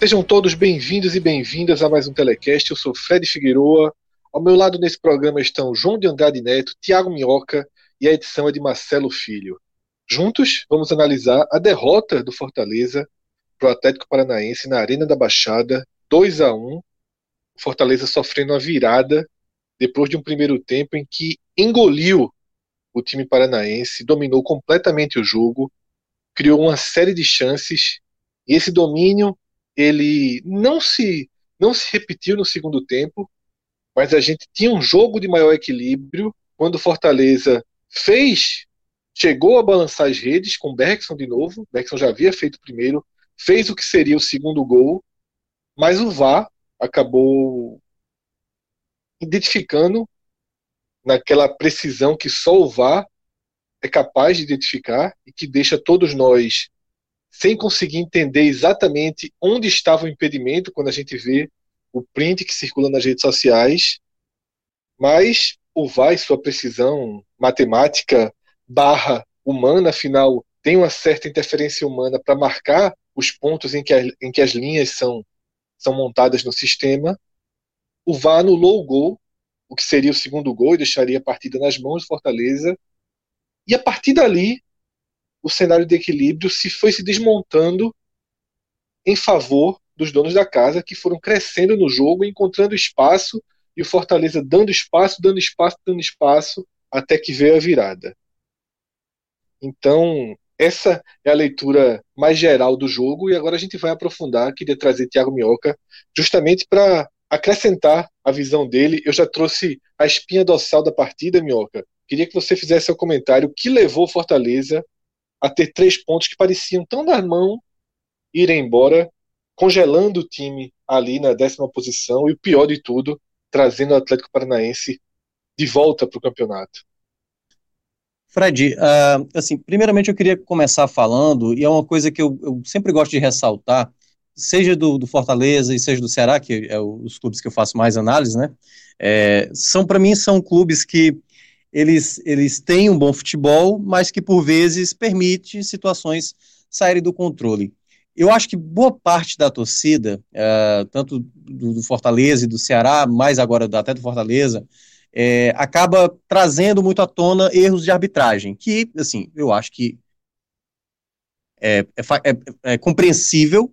Sejam todos bem-vindos e bem-vindas a mais um Telecast. Eu sou Fred Figueroa. Ao meu lado nesse programa estão João de Andrade Neto, Tiago Minhoca e a edição é de Marcelo Filho. Juntos, vamos analisar a derrota do Fortaleza para o Atlético Paranaense na Arena da Baixada, 2 a 1 Fortaleza sofrendo a virada depois de um primeiro tempo em que engoliu o time paranaense, dominou completamente o jogo, criou uma série de chances e esse domínio ele não se não se repetiu no segundo tempo, mas a gente tinha um jogo de maior equilíbrio quando o Fortaleza fez, chegou a balançar as redes com o Bergson de novo, o Bergson já havia feito o primeiro, fez o que seria o segundo gol, mas o VAR acabou identificando naquela precisão que só o VAR é capaz de identificar e que deixa todos nós sem conseguir entender exatamente onde estava o impedimento quando a gente vê o print que circula nas redes sociais, mas o VAR, sua precisão matemática barra humana, afinal, tem uma certa interferência humana para marcar os pontos em que, a, em que as linhas são, são montadas no sistema. O VAR anulou o gol, o que seria o segundo gol, e deixaria a partida nas mãos do Fortaleza. E a partir dali, o cenário de equilíbrio se foi se desmontando em favor dos donos da casa, que foram crescendo no jogo, encontrando espaço, e o Fortaleza dando espaço, dando espaço, dando espaço, até que veio a virada. Então, essa é a leitura mais geral do jogo, e agora a gente vai aprofundar. Queria trazer Thiago Minhoca, justamente para acrescentar a visão dele. Eu já trouxe a espinha dorsal da partida, Minhoca. Queria que você fizesse seu comentário. O que levou o Fortaleza a ter três pontos que pareciam tão na mão irem embora, congelando o time ali na décima posição e o pior de tudo, trazendo o Atlético Paranaense de volta para o campeonato. Fred, uh, assim, primeiramente eu queria começar falando, e é uma coisa que eu, eu sempre gosto de ressaltar, seja do, do, Fortaleza e seja do Ceará, que é os clubes que eu faço mais análise, né? É, são para mim são clubes que eles, eles têm um bom futebol, mas que por vezes permite situações saírem do controle. Eu acho que boa parte da torcida, uh, tanto do, do, Fortaleza e do Ceará, mais agora até do Fortaleza, é, acaba trazendo muito à tona erros de arbitragem, que, assim, eu acho que é, é, é, é compreensível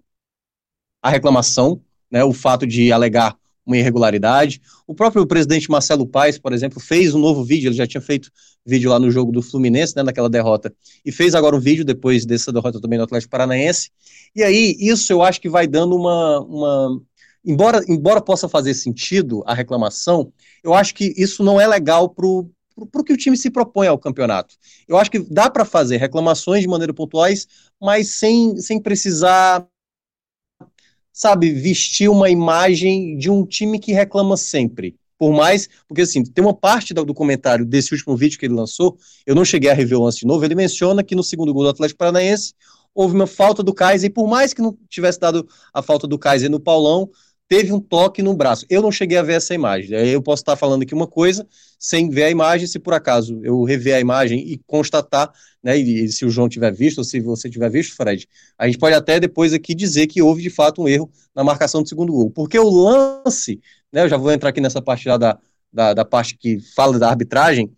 a reclamação, né, o fato de alegar uma irregularidade. O próprio presidente Marcelo Paes, por exemplo, fez um novo vídeo, ele já tinha feito vídeo lá no jogo do Fluminense, né, naquela derrota, e fez agora um vídeo depois dessa derrota também no Atlético Paranaense. E aí, isso eu acho que vai dando uma. uma embora, embora possa fazer sentido a reclamação, eu acho que isso não é legal para o que o time se propõe ao campeonato. Eu acho que dá para fazer reclamações de maneira pontuais, mas sem, sem precisar sabe, vestir uma imagem de um time que reclama sempre. Por mais, porque assim, tem uma parte do, comentário desse último vídeo que ele lançou, eu não cheguei a rever o lance de novo, ele menciona que no segundo gol do Atlético Paranaense houve uma falta do Kaiser, e por mais que não tivesse dado a falta do Kaiser no Paulão, teve um toque no braço. Eu não cheguei a ver essa imagem. Eu posso estar falando aqui uma coisa sem ver a imagem, se por acaso eu rever a imagem e constatar, né, e, se o João tiver visto, ou se você tiver visto, Fred, a gente pode até depois aqui dizer que houve de fato um erro na marcação do segundo gol. Porque o lance, né, eu já vou entrar aqui nessa parte lá da, da, da parte que fala da arbitragem,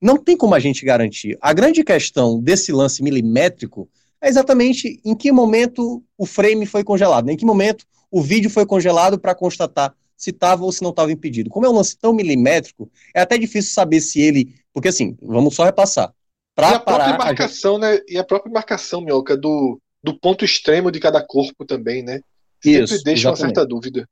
não tem como a gente garantir. A grande questão desse lance milimétrico é exatamente em que momento o frame foi congelado, né? em que momento o vídeo foi congelado para constatar se estava ou se não estava impedido. Como é um lance tão milimétrico, é até difícil saber se ele. Porque assim, vamos só repassar. para a própria marcação, a... né? E a própria marcação, Mioca, do, do ponto extremo de cada corpo também, né? Sempre Isso, deixa exatamente. uma certa dúvida.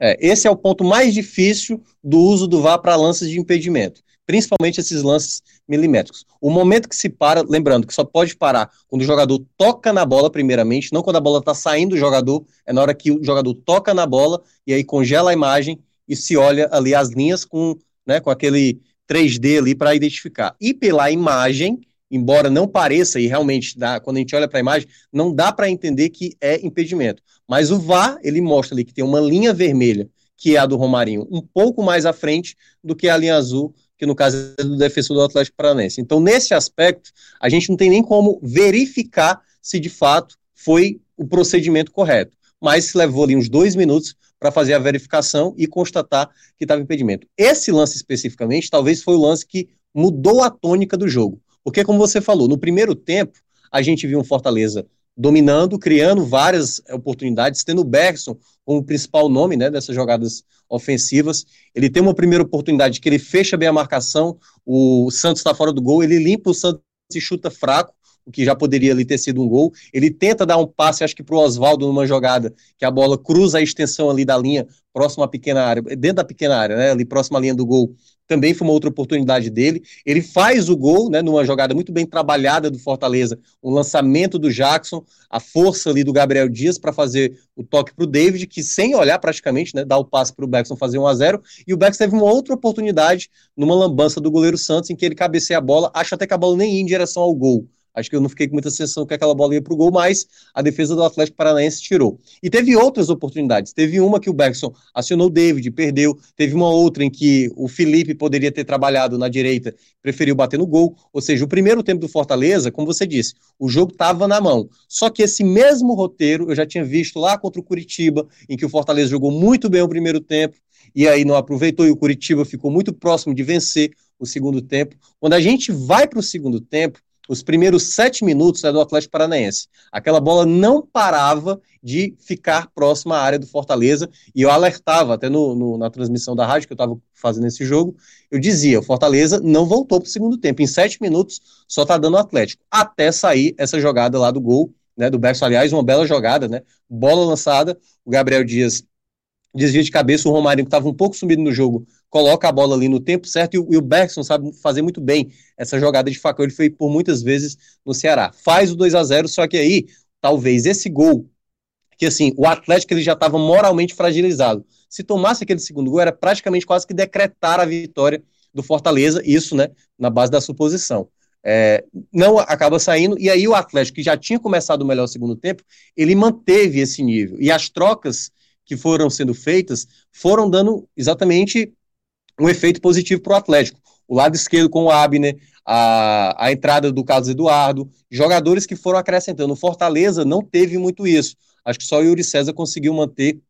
É, esse é o ponto mais difícil do uso do VAR para lances de impedimento, principalmente esses lances milimétricos. O momento que se para, lembrando que só pode parar quando o jogador toca na bola, primeiramente, não quando a bola está saindo do jogador, é na hora que o jogador toca na bola e aí congela a imagem e se olha ali as linhas com, né, com aquele 3D ali para identificar. E pela imagem, embora não pareça, e realmente dá, quando a gente olha para a imagem, não dá para entender que é impedimento. Mas o VAR, ele mostra ali que tem uma linha vermelha, que é a do Romarinho, um pouco mais à frente do que a linha azul, que no caso é do defensor do Atlético Paranaense. Então, nesse aspecto, a gente não tem nem como verificar se de fato foi o procedimento correto. Mas levou ali uns dois minutos para fazer a verificação e constatar que estava impedimento. Esse lance especificamente, talvez foi o lance que mudou a tônica do jogo. Porque, como você falou, no primeiro tempo, a gente viu um Fortaleza dominando, criando várias oportunidades, tendo o Bergson como principal nome né, dessas jogadas ofensivas. Ele tem uma primeira oportunidade que ele fecha bem a marcação, o Santos está fora do gol, ele limpa o Santos e chuta fraco, o que já poderia ali ter sido um gol. Ele tenta dar um passe, acho que para o Oswaldo numa jogada, que a bola cruza a extensão ali da linha, próximo à pequena área, dentro da pequena área, né, ali próximo à linha do gol, também foi uma outra oportunidade dele. Ele faz o gol, né, numa jogada muito bem trabalhada do Fortaleza, um lançamento do Jackson, a força ali do Gabriel Dias para fazer o toque para o David, que sem olhar praticamente, né, dá o passe para o Beckson fazer 1 a 0 e o Beckson teve uma outra oportunidade numa lambança do goleiro Santos, em que ele cabeceia a bola, acha até que a bola nem ia em direção ao gol. Acho que eu não fiquei com muita sensação que aquela bola ia para o gol, mas a defesa do Atlético Paranaense tirou. E teve outras oportunidades. Teve uma que o Bergson acionou o David, perdeu. Teve uma outra em que o Felipe poderia ter trabalhado na direita, preferiu bater no gol. Ou seja, o primeiro tempo do Fortaleza, como você disse, o jogo estava na mão. Só que esse mesmo roteiro eu já tinha visto lá contra o Curitiba, em que o Fortaleza jogou muito bem o primeiro tempo e aí não aproveitou e o Curitiba ficou muito próximo de vencer o segundo tempo. Quando a gente vai para o segundo tempo, os primeiros sete minutos é do Atlético Paranaense. Aquela bola não parava de ficar próxima à área do Fortaleza, e eu alertava até no, no na transmissão da rádio que eu estava fazendo esse jogo, eu dizia, o Fortaleza não voltou para o segundo tempo, em sete minutos só está dando o Atlético, até sair essa jogada lá do gol, né, do Berço, aliás, uma bela jogada, né, bola lançada, o Gabriel Dias desvia de cabeça, o Romário que estava um pouco sumido no jogo, coloca a bola ali no tempo certo, e o, e o Bergson sabe fazer muito bem essa jogada de facão, ele fez por muitas vezes no Ceará. Faz o 2 a 0 só que aí, talvez esse gol, que assim, o Atlético ele já estava moralmente fragilizado. Se tomasse aquele segundo gol, era praticamente quase que decretar a vitória do Fortaleza, isso, né, na base da suposição. É, não acaba saindo, e aí o Atlético, que já tinha começado o melhor segundo tempo, ele manteve esse nível. E as trocas que foram sendo feitas foram dando exatamente um efeito positivo para o Atlético. O lado esquerdo com o Abner, a, a entrada do Carlos Eduardo, jogadores que foram acrescentando. O Fortaleza não teve muito isso. Acho que só o Yuri César conseguiu manter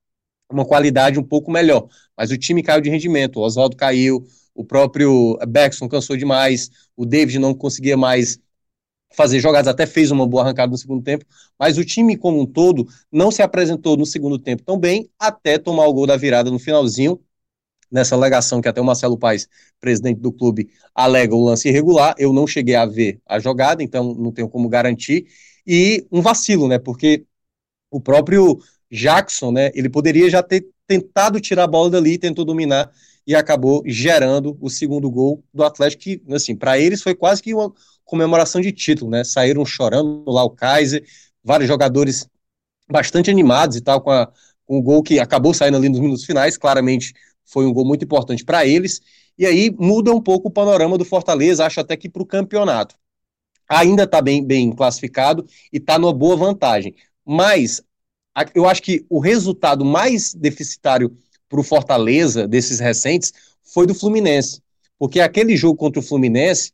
uma qualidade um pouco melhor. Mas o time caiu de rendimento. O Oswaldo caiu, o próprio Beckson cansou demais, o David não conseguia mais fazer jogadas, até fez uma boa arrancada no segundo tempo, mas o time como um todo não se apresentou no segundo tempo tão bem, até tomar o gol da virada no finalzinho, nessa alegação que até o Marcelo Paes, presidente do clube, alega o lance irregular. Eu não cheguei a ver a jogada, então não tenho como garantir. E um vacilo, né? Porque o próprio Jackson, né? Ele poderia já ter tentado tirar a bola dali, tentou dominar e acabou gerando o segundo gol do Atlético, que, assim, para eles foi quase que uma comemoração de título, né? Saíram chorando lá o Kaiser, vários jogadores bastante animados e tal com, a, com o gol que acabou saindo ali nos minutos finais, claramente foi um gol muito importante para eles, e aí muda um pouco o panorama do Fortaleza, acho até que para o campeonato. Ainda está bem, bem classificado e está numa boa vantagem, mas eu acho que o resultado mais deficitário para o Fortaleza, desses recentes, foi do Fluminense, porque aquele jogo contra o Fluminense,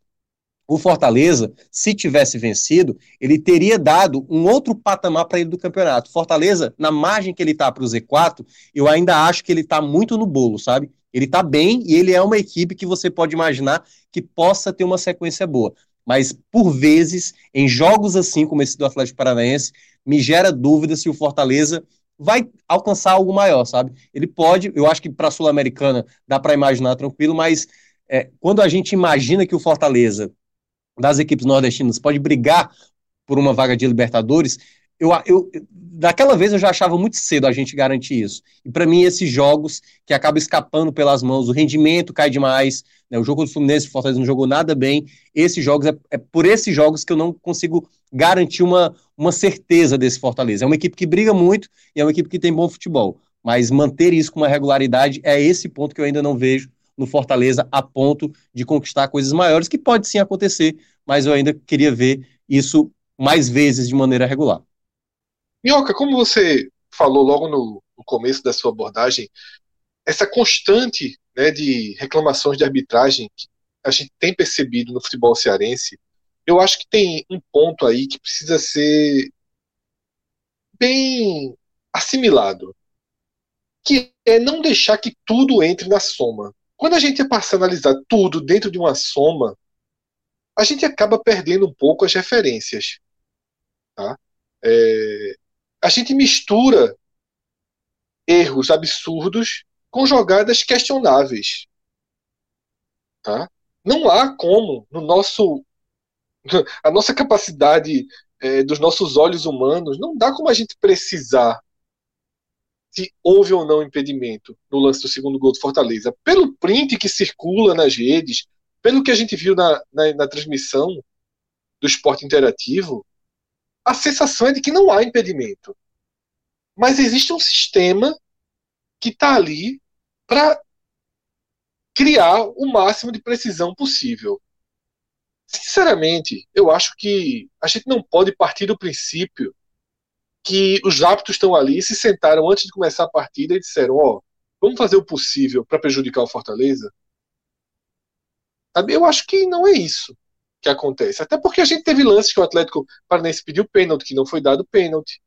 o Fortaleza, se tivesse vencido, ele teria dado um outro patamar para ele do campeonato. Fortaleza, na margem que ele está para o Z4, eu ainda acho que ele está muito no bolo, sabe? Ele está bem e ele é uma equipe que você pode imaginar que possa ter uma sequência boa. Mas, por vezes, em jogos assim como esse do Atlético Paranaense, me gera dúvida se o Fortaleza vai alcançar algo maior, sabe? Ele pode, eu acho que para a Sul-Americana dá para imaginar tranquilo, mas é, quando a gente imagina que o Fortaleza das equipes nordestinas pode brigar por uma vaga de Libertadores, eu, eu, daquela vez eu já achava muito cedo a gente garantir isso. E para mim, esses jogos que acabam escapando pelas mãos, o rendimento cai demais, né, o jogo do Fluminense, o Fortaleza não jogou nada bem, esses jogos, é, é, por esses jogos que eu não consigo garantir uma, uma certeza desse Fortaleza. É uma equipe que briga muito e é uma equipe que tem bom futebol, mas manter isso com uma regularidade é esse ponto que eu ainda não vejo no Fortaleza a ponto de conquistar coisas maiores, que pode sim acontecer, mas eu ainda queria ver isso mais vezes de maneira regular. Minhoca, como você falou logo no, no começo da sua abordagem, essa constante né, de reclamações de arbitragem que a gente tem percebido no futebol cearense, eu acho que tem um ponto aí que precisa ser bem assimilado, que é não deixar que tudo entre na soma. Quando a gente passa a analisar tudo dentro de uma soma, a gente acaba perdendo um pouco as referências. Tá? É, a gente mistura erros absurdos com jogadas questionáveis. Tá? Não há como, no nosso, a nossa capacidade é, dos nossos olhos humanos, não dá como a gente precisar se houve ou não impedimento no lance do segundo gol do Fortaleza. Pelo print que circula nas redes, pelo que a gente viu na, na, na transmissão do esporte interativo, a sensação é de que não há impedimento. Mas existe um sistema que está ali para criar o máximo de precisão possível. Sinceramente, eu acho que a gente não pode partir do princípio que os árbitros estão ali, se sentaram antes de começar a partida e disseram: Ó, oh, vamos fazer o possível para prejudicar o Fortaleza. Eu acho que não é isso que acontece. Até porque a gente teve lances que o Atlético Paranaense pediu pênalti, que não foi dado pênalti.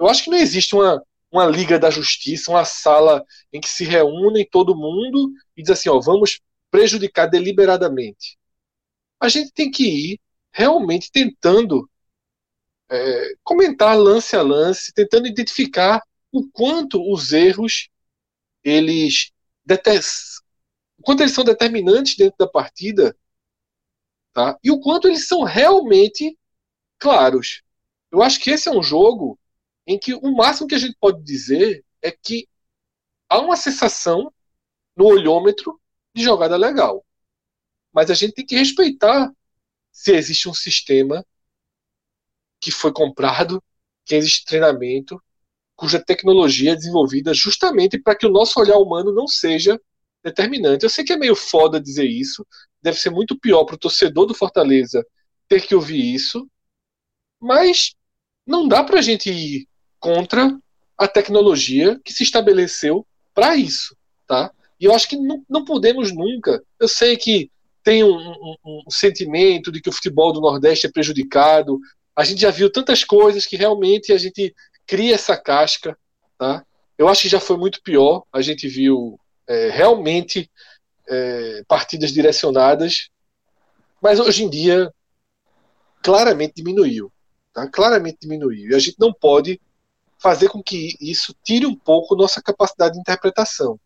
Eu acho que não existe uma, uma liga da justiça, uma sala em que se reúnem todo mundo e diz assim, ó, vamos prejudicar deliberadamente. A gente tem que ir realmente tentando é, comentar lance a lance, tentando identificar o quanto os erros eles o quanto eles são determinantes dentro da partida tá? E o quanto eles são realmente claros. Eu acho que esse é um jogo em que o máximo que a gente pode dizer é que há uma sensação no olhômetro de jogada legal. Mas a gente tem que respeitar se existe um sistema que foi comprado, que existe treinamento, cuja tecnologia é desenvolvida justamente para que o nosso olhar humano não seja determinante. Eu sei que é meio foda dizer isso, deve ser muito pior para o torcedor do Fortaleza ter que ouvir isso, mas não dá para a gente ir contra a tecnologia que se estabeleceu para isso, tá? E eu acho que não, não podemos nunca. Eu sei que tem um, um, um, sentimento de que o futebol do Nordeste é prejudicado. A gente já viu tantas coisas que realmente a gente cria essa casca, tá? Eu acho que já foi muito pior. A gente viu é, realmente é, partidas direcionadas, mas hoje em dia claramente diminuiu. Tá? Claramente diminuiu. E a gente não pode fazer com que isso tire um pouco nossa capacidade de interpretação.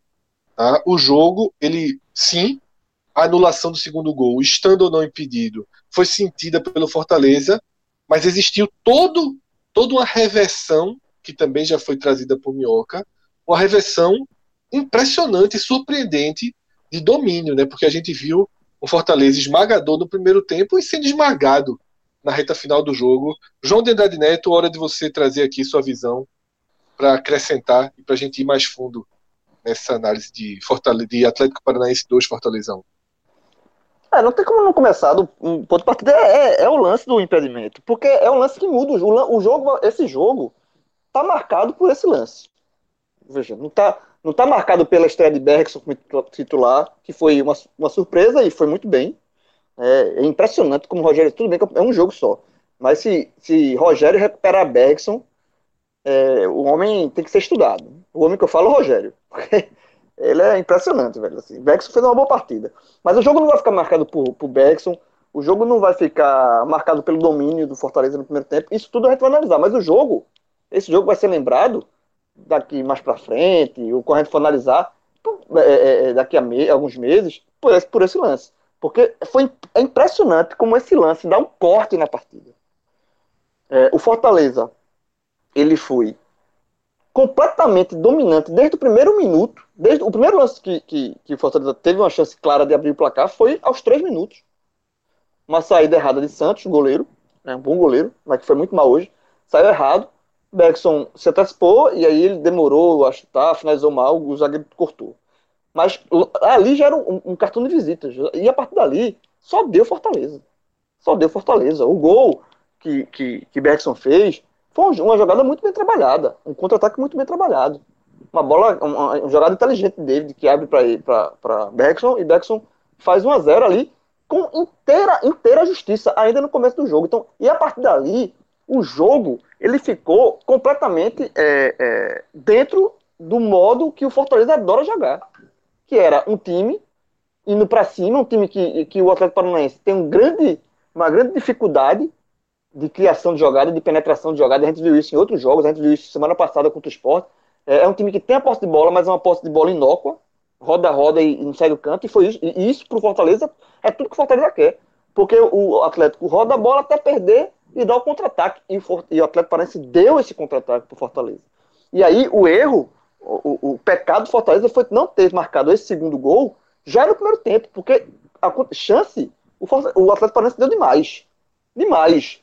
Tá? O jogo, ele sim, a anulação do segundo gol, estando ou não impedido, foi sentida pelo Fortaleza, mas existiu todo, toda uma reversão, que também já foi trazida por Minhoca, uma reversão impressionante e surpreendente de domínio, né? Porque a gente viu o Fortaleza esmagador no primeiro tempo e sendo esmagado na reta final do jogo. João de Andrade Neto, hora de você trazer aqui sua visão para acrescentar e para a gente ir mais fundo nessa análise de, Fortaleza, de Atlético Paranaense 2 Fortalezão. É, não tem como não começar do um ponto de partida é, é, é, o lance do impedimento, porque é um lance que muda o, o jogo, esse jogo tá marcado por esse lance. Veja, não tá não está marcado pela estreia de Bergson como titular, que foi uma, uma surpresa e foi muito bem. É, é impressionante como o Rogério, tudo bem que é um jogo só, mas se, se Rogério recuperar Bergson, é, o homem tem que ser estudado. O homem que eu falo é o Rogério. Ele é impressionante, velho. Assim, Bergson fez uma boa partida. Mas o jogo não vai ficar marcado por, por Bergson, o jogo não vai ficar marcado pelo domínio do Fortaleza no primeiro tempo. Isso tudo a gente vai analisar. Mas o jogo, esse jogo vai ser lembrado daqui mais para frente, o corrente for analisar é, é, é, daqui a me alguns meses, por esse, por esse lance. Porque foi é impressionante como esse lance dá um corte na partida. É, o Fortaleza, ele foi completamente dominante desde o primeiro minuto. Desde o primeiro lance que, que, que Fortaleza teve uma chance clara de abrir o placar foi aos três minutos. Uma saída errada de Santos, goleiro, é um bom goleiro, mas que foi muito mal hoje. Saiu errado. Bergson se antecipou e aí ele demorou a chutar, finalizou mal, o zagueiro cortou. Mas ali já era um, um, cartão de visitas. E a partir dali, só deu Fortaleza. Só deu Fortaleza. O gol que, que, que Bergson fez foi uma jogada muito bem trabalhada. Um contra-ataque muito bem trabalhado. Uma bola, uma, uma jogada inteligente de David, que abre para Bergson, e Bergson faz 1 a 0 ali com inteira, inteira justiça, ainda no começo do jogo. Então, e a partir dali, o jogo ele ficou completamente é, é, dentro do modo que o Fortaleza adora jogar que era um time indo para cima, um time que, que o Atlético Paranaense tem um grande, uma grande dificuldade de criação de jogada, de penetração de jogada. A gente viu isso em outros jogos, a gente viu isso semana passada contra o Sport. É, é um time que tem a posse de bola, mas é uma posse de bola inócua, roda, roda e, não sai do canto. E foi isso, e isso pro Fortaleza é tudo que o Fortaleza quer. Porque o Atlético roda a bola até perder e dá o contra-ataque. E, e, o Atlético Paranaense deu esse contra-ataque pro Fortaleza. E aí o erro o, o, pecado do Fortaleza foi não ter marcado esse segundo gol já no primeiro tempo, porque a chance, o, o Atlético Paranaense deu demais. Demais.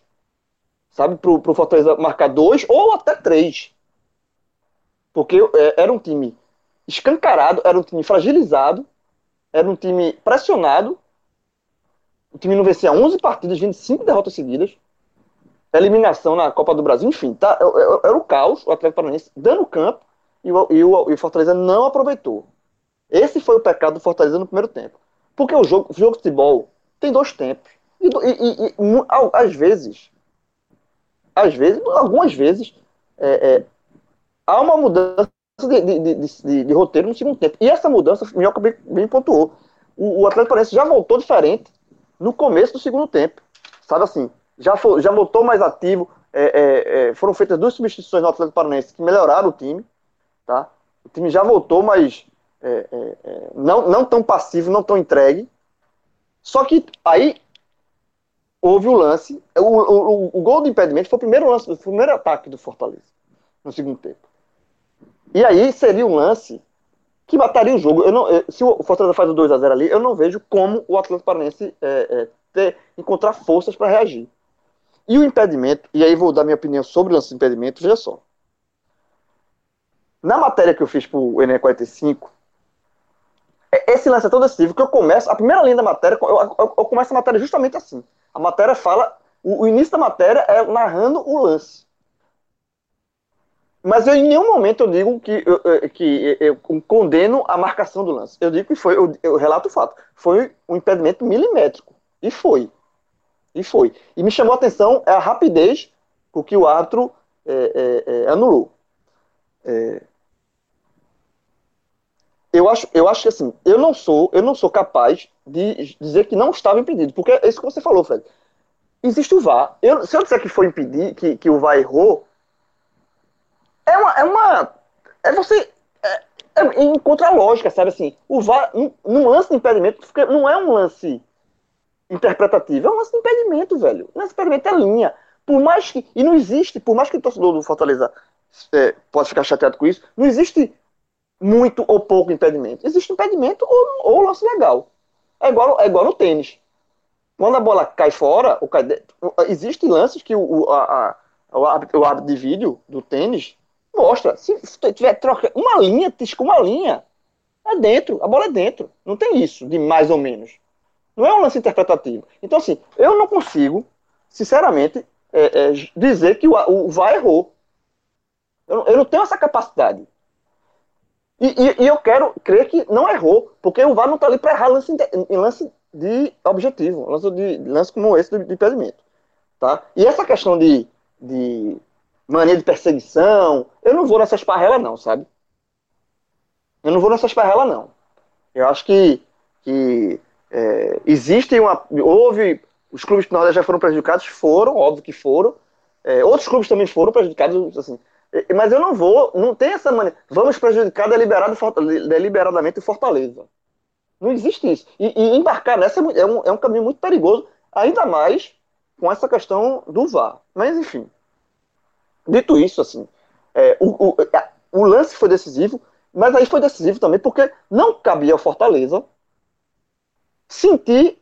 Sabe, pro, pro Fortaleza marcar dois ou até três. Porque é, era um time escancarado, era um time fragilizado, era um time pressionado. O time não vencia 11 partidas, 25 derrotas seguidas. Eliminação na Copa do Brasil, enfim, tá, era, é, é, era o caos, o Atlético Paranaense dando campo e o, e o, e o Fortaleza não aproveitou. Esse foi o pecado do Fortaleza no primeiro tempo. Porque o jogo, o jogo de futebol tem dois tempos. E, e, e, às vezes, às vezes, algumas vezes, é, é, há uma mudança de, de, de, de, roteiro no segundo tempo. E essa mudança, o Minhoca bem, bem pontuou. O, o Atlético Paranaense já voltou diferente no começo do segundo tempo. Sabe assim, já, já voltou mais ativo. É, é, é foram feitas duas substituições no Atlético Paranaense que melhoraram o time. Tá? O time já voltou, mas é, é, é, não, não tão passivo, não tão entregue. Só que aí houve o lance. O, o, o gol do impedimento foi o primeiro lance, o primeiro ataque do Fortaleza no segundo tempo. E aí seria um lance que mataria o jogo. Eu não, se o Fortaleza faz o 2 a 0 ali, eu não vejo como o Atlético Paranaense é, é, ter, encontrar forças para reagir. E o impedimento, e aí vou dar minha opinião sobre o lance do impedimento, veja só. Na matéria que eu fiz pro Enem 45, é, esse lance é tão decisivo que eu começo, a primeira linha da matéria, eu, eu, eu começo a matéria justamente assim. A matéria fala, o, o, início da matéria é narrando o lance. Mas eu, em nenhum momento eu digo que eu, que eu condeno a marcação do lance. Eu digo que foi, eu, eu relato o fato, foi um impedimento milimétrico. E foi. E foi. E me chamou a atenção é a rapidez com que o árbitro é, é, é, anulou. É, eu acho, eu acho que assim, eu não sou, eu não sou capaz de dizer que não estava impedido, porque é isso que você falou, Fred. Existe o VAR. Eu, se eu disser que foi impedir, que, que o VAR errou, é uma, é uma, é você é, é, encontra a lógica, sabe assim. O VAR, num lance de impedimento, não é um lance interpretativo, é um lance de impedimento, velho. O lance de impedimento é linha. Por mais que, e não existe, por mais que o torcedor do Fortaleza é, pode ficar chateado com isso, não existe muito ou pouco impedimento. Existe impedimento ou, ou lance legal. É igual, é igual no tênis. Quando a bola cai fora, existem lances que o, a, a, o árbitro de vídeo do tênis mostra. Se, tiver troca uma linha, tisca uma linha, é dentro, a bola é dentro. Não tem isso de mais ou menos. Não é um lance interpretativo. Então, assim, eu não consigo, sinceramente, é, é, dizer que o, o VAR errou. Eu, eu não tenho essa capacidade. E, e, e, eu quero crer que não errou, porque o VAR não está ali para errar lance, em lance de objetivo, lance, de, lance como esse de, de impedimento. Tá? E essa questão de, de mania de perseguição, eu não vou nessas parrelas não, sabe? Eu não vou nessas parrelas não. Eu acho que, que é, uma... Houve... Os clubes que nós já foram prejudicados, foram, óbvio que foram. É, outros clubes também foram prejudicados, assim, mas eu não vou, não tem essa maneira. Vamos prejudicar deliberado, deliberadamente o Fortaleza. Não existe isso. E, e embarcar nessa é, é um, é um caminho muito perigoso, ainda mais com essa questão do VAR. Mas, enfim. Dito isso, assim, é, o, o, o lance foi decisivo, mas aí foi decisivo também porque não cabia ao Fortaleza sentir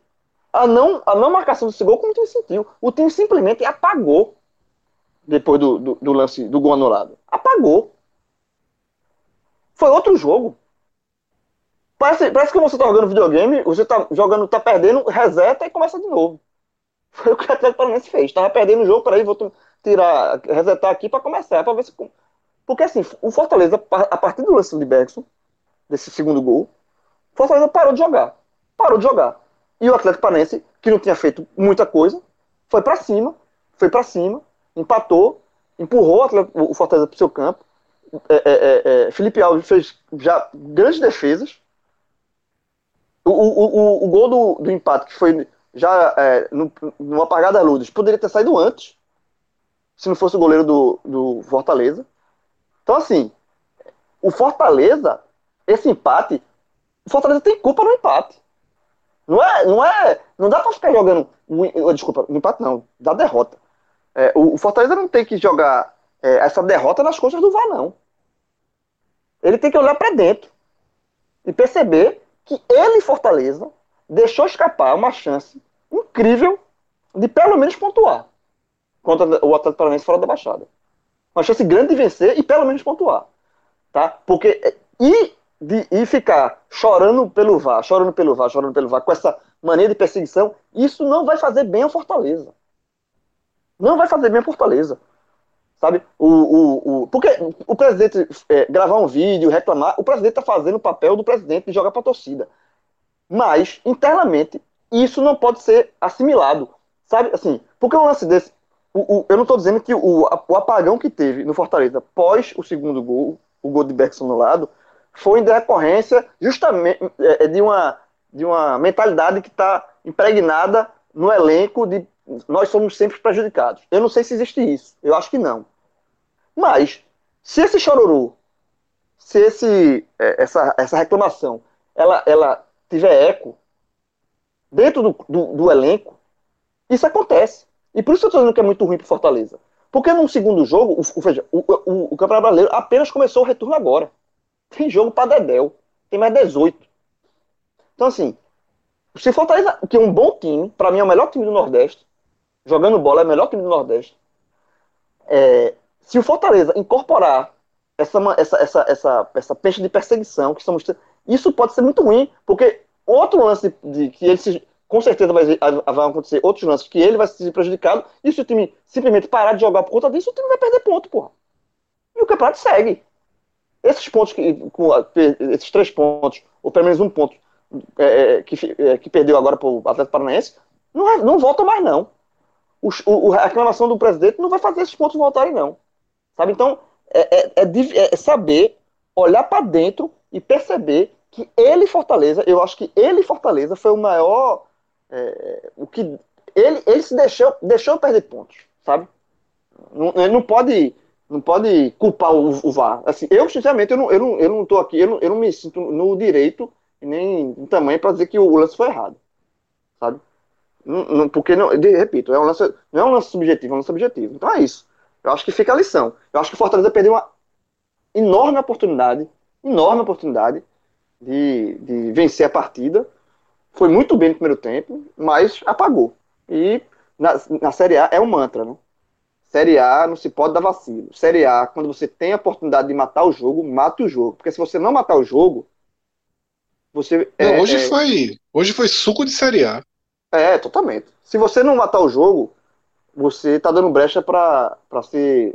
a não, a não marcação desse gol como o time sentiu. O time simplesmente apagou depois do, do, do lance do gol anulado. Apagou. Foi outro jogo. Parece, parece que você tá jogando videogame, você tá jogando, tá perdendo, reseta e começa de novo. Foi o que o Atlético Paranaense fez. Tava perdendo o jogo, peraí, vou tirar, resetar aqui para começar, para ver se. Porque assim, o Fortaleza, a partir do lance de Bergson, desse segundo gol, o Fortaleza parou de jogar. Parou de jogar. E o Atlético Paranaense, que não tinha feito muita coisa, foi para cima, foi para cima, empatou, empurrou o, Fortaleza para seu campo. É, é, é, é, Felipe Alves fez já grandes defesas. O, o, o, o gol do, do, empate, que foi já é, no, no apagar da luz, poderia ter saído antes, se não fosse o goleiro do, do Fortaleza. Então, assim, o Fortaleza, esse empate, o Fortaleza tem culpa no empate. Não é, não é, não dá para ficar jogando, desculpa, no empate não, da derrota. É, o, o, Fortaleza não tem que jogar é, essa derrota nas costas do VAR, não. Ele tem que olhar para dentro e perceber que ele, Fortaleza, deixou escapar uma chance incrível de pelo menos pontuar contra o Atlético Paranaense fora da Baixada. Uma chance grande de vencer e pelo menos pontuar. Tá? Porque e, de, e ficar chorando pelo VAR, chorando pelo VAR, chorando pelo VAR, com essa mania de perseguição, isso não vai fazer bem ao Fortaleza. Não vai fazer bem ao Fortaleza. Sabe? O, o, o, porque o presidente é, gravar um vídeo, reclamar, o presidente está fazendo o papel do presidente de jogar para a torcida. Mas, internamente, isso não pode ser assimilado. Sabe? Assim, porque um lance desse. O, o, eu não estou dizendo que o, o apagão que teve no Fortaleza pós o segundo gol, o gol de Bergson no lado, foi em decorrência justamente é, é, de, uma, de uma mentalidade que está impregnada no elenco de nós somos sempre prejudicados. Eu não sei se existe isso, eu acho que não. Mas, se esse chororô, se esse, é, essa, essa reclamação, ela, ela tiver eco dentro do, do, do elenco, isso acontece. E por isso eu estou dizendo que é muito ruim para Fortaleza. Porque no segundo jogo, o, o, o, o, Campeonato Brasileiro apenas começou o retorno agora. Tem jogo para Dedel. Tem mais 18. Então, assim, se Fortaleza, que é um bom time, para mim é o melhor time do Nordeste, jogando bola é o melhor time do Nordeste. É, se o Fortaleza incorporar essa, essa, essa, essa, essa peixe de perseguição que estamos isso pode ser muito ruim, porque outro lance de, de que ele se, com certeza vai, vai acontecer outros lances que ele vai ser prejudicado, e se o time simplesmente parar de jogar por conta disso, o time vai perder ponto, porra. E o campeonato segue. Esses pontos, que, com, esses três pontos, ou pelo menos um ponto, é, é que, é, que perdeu agora para o Atlético Paranaense, não, não volta mais, não. O, a reclamação do presidente não vai fazer esses pontos voltarem, não. Sabe? Então, é, é, é, é saber olhar para dentro e perceber que ele, Fortaleza, eu acho que ele, Fortaleza, foi o maior é, o que ele, ele se deixou, deixou perder pontos, sabe? Não, ele não pode não pode culpar o, o VAR. Assim, eu, sinceramente, eu não, eu não, eu não tô aqui, eu não, eu não me sinto no direito nem no tamanho para dizer que o, lance foi errado, sabe? Não, não, porque, não, de, repito, é um lance, não é um lance subjetivo, é um lance objetivo. Então é isso. Eu acho que fica a lição. Eu acho que o Fortaleza perdeu uma enorme oportunidade, enorme oportunidade de, de vencer a partida foi muito bem no primeiro tempo, mas apagou. E na, na Série A é um mantra, né? Série A não se pode dar vacilo. Série A, quando você tem a oportunidade de matar o jogo, mata o jogo. Porque se você não matar o jogo, você. Não, é, hoje, é... Foi, hoje foi suco de Série A. É, totalmente. Se você não matar o jogo, você tá dando brecha para ser.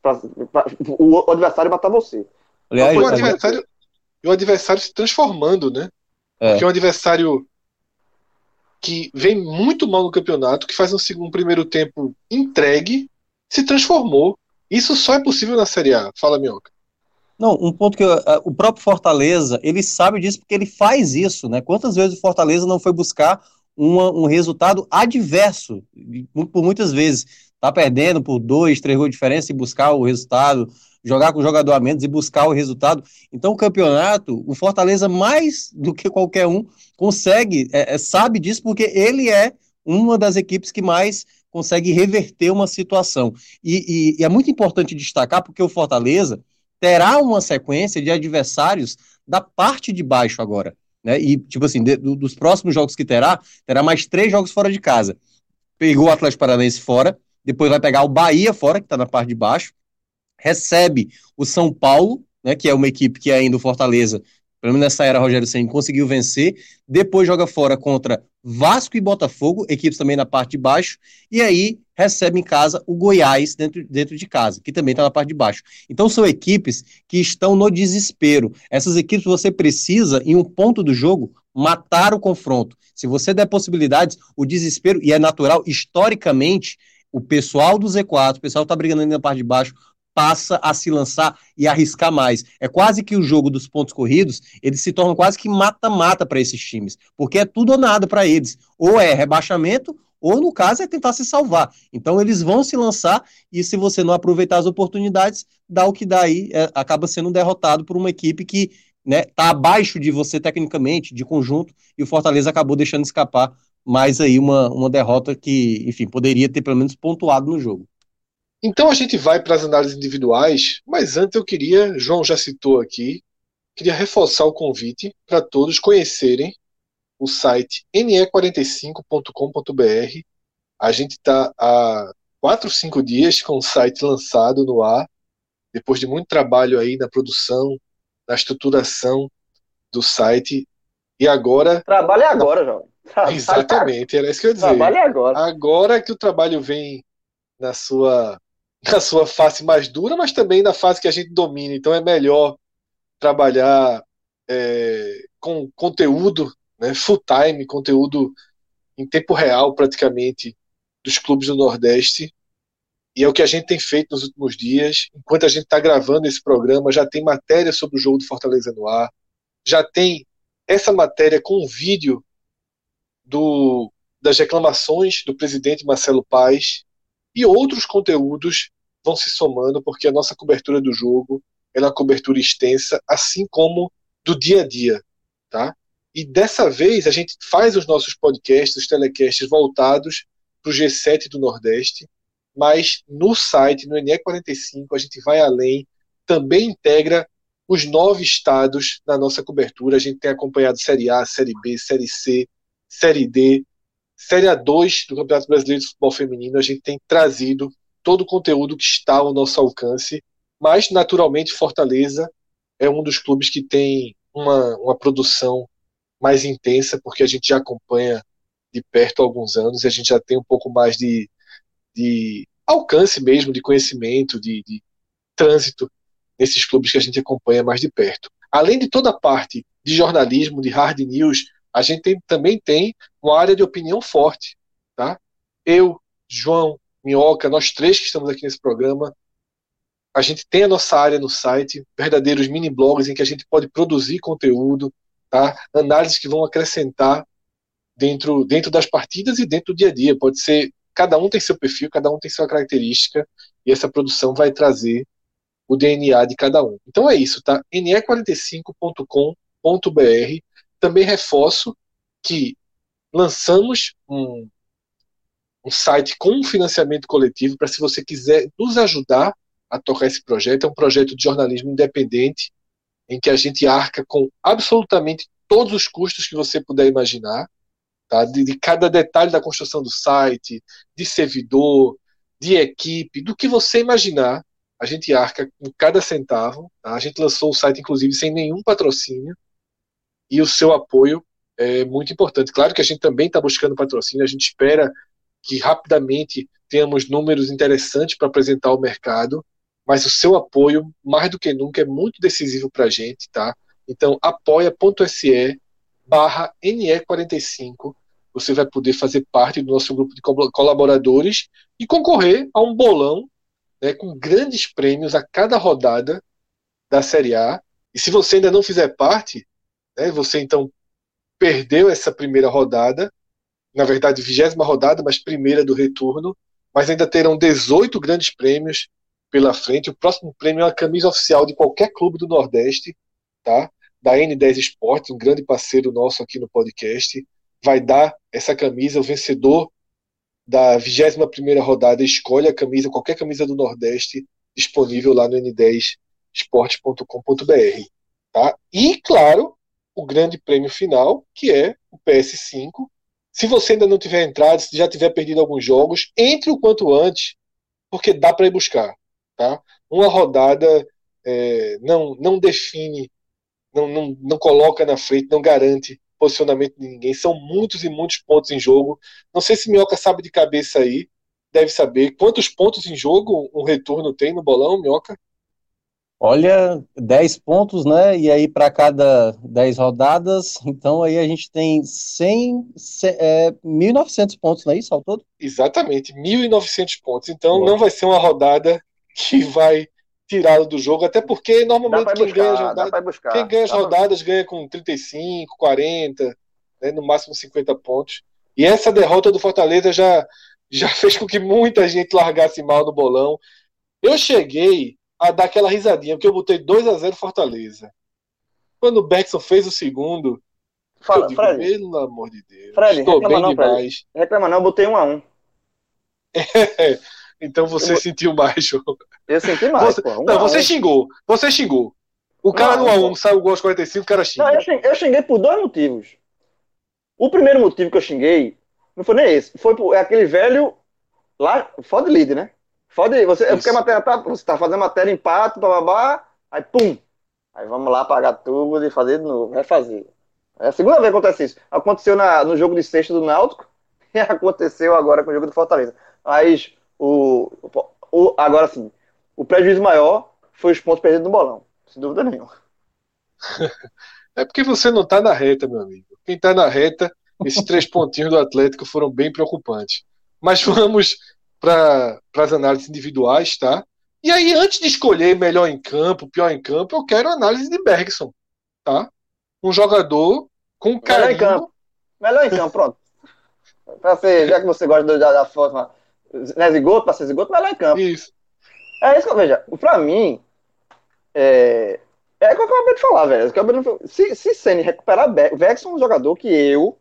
Pra, pra, o adversário matar você. Aliás, o adversário, o adversário se transformando, né? É. Que é um adversário que vem muito mal no campeonato, que faz um, segundo, um primeiro tempo entregue, se transformou. Isso só é possível na Série A. Fala, Minhoca. Não, um ponto que uh, o próprio Fortaleza, ele sabe disso porque ele faz isso, né? Quantas vezes o Fortaleza não foi buscar uma, um resultado adverso, por muitas vezes, tá perdendo por dois, três gols de diferença e buscar o resultado jogar com jogador a menos e buscar o resultado. Então, o campeonato, o Fortaleza, mais do que qualquer um, consegue, é, é, sabe disso, porque ele é uma das equipes que mais consegue reverter uma situação. E, e, e é muito importante destacar, porque o Fortaleza terá uma sequência de adversários da parte de baixo agora. Né? E, tipo assim, de, do, dos próximos jogos que terá, terá mais três jogos fora de casa. Pegou o Atlético Paranaense fora, depois vai pegar o Bahia fora, que está na parte de baixo, recebe o São Paulo, né, que é uma equipe que ainda o Fortaleza, pelo menos nessa era Rogério Senna, conseguiu vencer, depois joga fora contra Vasco e Botafogo, equipes também na parte de baixo, e aí recebe em casa o Goiás dentro, dentro de casa, que também está na parte de baixo. Então são equipes que estão no desespero. Essas equipes você precisa, em um ponto do jogo, matar o confronto. Se você der possibilidades, o desespero, e é natural, historicamente, o pessoal do Z4, o pessoal está brigando ali na parte de baixo, passa a se lançar e arriscar mais. É quase que o jogo dos pontos corridos, eles se tornam quase que mata-mata para esses times, porque é tudo ou nada para eles. Ou é rebaixamento, ou no caso é tentar se salvar. Então eles vão se lançar e se você não aproveitar as oportunidades, dá o que dá aí, é, acaba sendo derrotado por uma equipe que né, tá abaixo de você tecnicamente, de conjunto, e o Fortaleza acabou deixando escapar mais aí uma, uma derrota que, enfim, poderia ter pelo menos pontuado no jogo. Então a gente vai para as análises individuais, mas antes eu queria, João já citou aqui, queria reforçar o convite para todos conhecerem o site ne45.com.br. A gente está há quatro, cinco dias com o site lançado no ar, depois de muito trabalho aí na produção, na estruturação do site. E agora. Trabalho é agora, João. Exatamente, era isso que eu ia dizer. Trabalho é agora. Agora que o trabalho vem na sua na sua face mais dura, mas também na fase que a gente domina. Então é melhor trabalhar é, com conteúdo, né, full time, conteúdo em tempo real praticamente dos clubes do Nordeste. E é o que a gente tem feito nos últimos dias. Enquanto a gente está gravando esse programa, já tem matéria sobre o jogo do Fortaleza no ar, já tem essa matéria com um vídeo do, das reclamações do presidente Marcelo Paes e outros conteúdos vão se somando, porque a nossa cobertura do jogo é uma cobertura extensa, assim como do dia a dia, tá? E dessa vez a gente faz os nossos podcasts, os telecasts voltados para o G7 do Nordeste, mas no site, no NE45, a gente vai além, também integra os nove estados na nossa cobertura. A gente tem acompanhado Série A, Série B, Série C, Série D, Série A2 do Campeonato Brasileiro de Futebol Feminino. A gente tem trazido todo o conteúdo que está ao nosso alcance, mas naturalmente Fortaleza é um dos clubes que tem uma, uma produção mais intensa, porque a gente já acompanha de perto há alguns anos e a gente já tem um pouco mais de, de alcance mesmo, de conhecimento, de, de trânsito nesses clubes que a gente acompanha mais de perto. Além de toda a parte de jornalismo, de hard news, a gente tem, também tem uma área de opinião forte. Tá? Eu, João, Minhoca, nós três que estamos aqui nesse programa, a gente tem a nossa área no site, verdadeiros mini blogs em que a gente pode produzir conteúdo, tá? análises que vão acrescentar dentro, dentro das partidas e dentro do dia a dia. Pode ser, cada um tem seu perfil, cada um tem sua característica, e essa produção vai trazer o DNA de cada um. Então é isso, tá? ne45.com.br. Também reforço que lançamos um, um site com financiamento coletivo para se você quiser nos ajudar a tocar esse projeto. É um projeto de jornalismo independente em que a gente arca com absolutamente todos os custos que você puder imaginar, tá? de, de cada detalhe da construção do site, de servidor, de equipe, do que você imaginar, a gente arca com cada centavo. Tá? A gente lançou o site, inclusive, sem nenhum patrocínio, e o seu apoio é muito importante. Claro que a gente também está buscando patrocínio, a gente espera que rapidamente tenhamos números interessantes para apresentar ao mercado, mas o seu apoio, mais do que nunca, é muito decisivo para a gente, tá? Então, apoia.se barra NE45, você vai poder fazer parte do nosso grupo de colaboradores e concorrer a um bolão né, com grandes prêmios a cada rodada da Série A. E se você ainda não fizer parte, né, você então perdeu essa primeira rodada, na verdade, vigésima rodada, mas primeira do retorno, mas ainda terão 18 grandes prêmios pela frente. O próximo prêmio é uma camisa oficial de qualquer clube do Nordeste, tá? Da N10 Esportes, um grande parceiro nosso aqui no podcast. Vai dar essa camisa, o vencedor da 21 rodada escolhe a camisa, qualquer camisa do Nordeste, disponível lá no n10esportes.com.br. Tá? E, claro, o grande prêmio final, que é o PS5. Se você ainda não tiver entrado, se já tiver perdido alguns jogos, entre o quanto antes, porque dá para ir buscar. Tá? Uma rodada é, não, não define, não, não, não coloca na frente, não garante posicionamento de ninguém. São muitos e muitos pontos em jogo. Não sei se Minhoca sabe de cabeça aí, deve saber quantos pontos em jogo um retorno tem no bolão, Minhoca? Olha, 10 pontos, né? E aí para cada 10 rodadas, então aí a gente tem 100, é, 1.900 pontos, não é isso ao todo? Exatamente, 1.900 pontos. Então Boa. não vai ser uma rodada que vai tirá-lo do jogo, até porque normalmente quem, ganha rodadas, quem ganha as rodadas ganha com 35, 40, né, no máximo 50 pontos. E essa derrota do Fortaleza já, já fez com que muita gente largasse mal no bolão. Eu cheguei a dar aquela risadinha, porque eu botei 2 a 0 Fortaleza. Quando o Beckson fez o segundo, Fala, eu digo, Fred. pelo amor de Deus, Fred, estou bem não, demais. Fred. Reclama não, eu botei 1 a 1 então você eu... sentiu mais, João. Eu senti mais, você, pô. Um não, você um. xingou. Você xingou. O cara no A1 sai o gol aos 45, o cara xinga. Não, eu xinguei, eu xinguei por dois motivos. O primeiro motivo que eu xinguei não foi nem esse. Foi por, é aquele velho lá, foda lead, né? Foda você, é porque a matéria tá, você tá fazendo matéria, empate, babá, aí pum. Aí vamos lá apagar tudo e fazer de novo, vai fazer. É a segunda vez que acontece isso. Aconteceu na, no jogo de sexta do Náutico e aconteceu agora com o jogo do Fortaleza. Mas o, o, agora sim, o prejuízo maior foi os pontos perdidos no bolão, sem dúvida nenhuma. É porque você não está na reta, meu amigo. Quem está na reta, esses três pontinhos do Atlético foram bem preocupantes. Mas vamos para as análises individuais, tá? E aí, antes de escolher melhor em campo, pior em campo, eu quero análise de Bergson, tá? Um jogador com carinho. Melhor em campo. Melhor em campo, pronto. Pra ser, já que você gosta da, da forma. Né, zigoto, pra ser zigoto, melhor em campo. Isso. É isso que eu vejo. Pra mim, é, é o que eu acabei de falar, velho. Se, se Senna recuperar Bergson é um jogador que eu,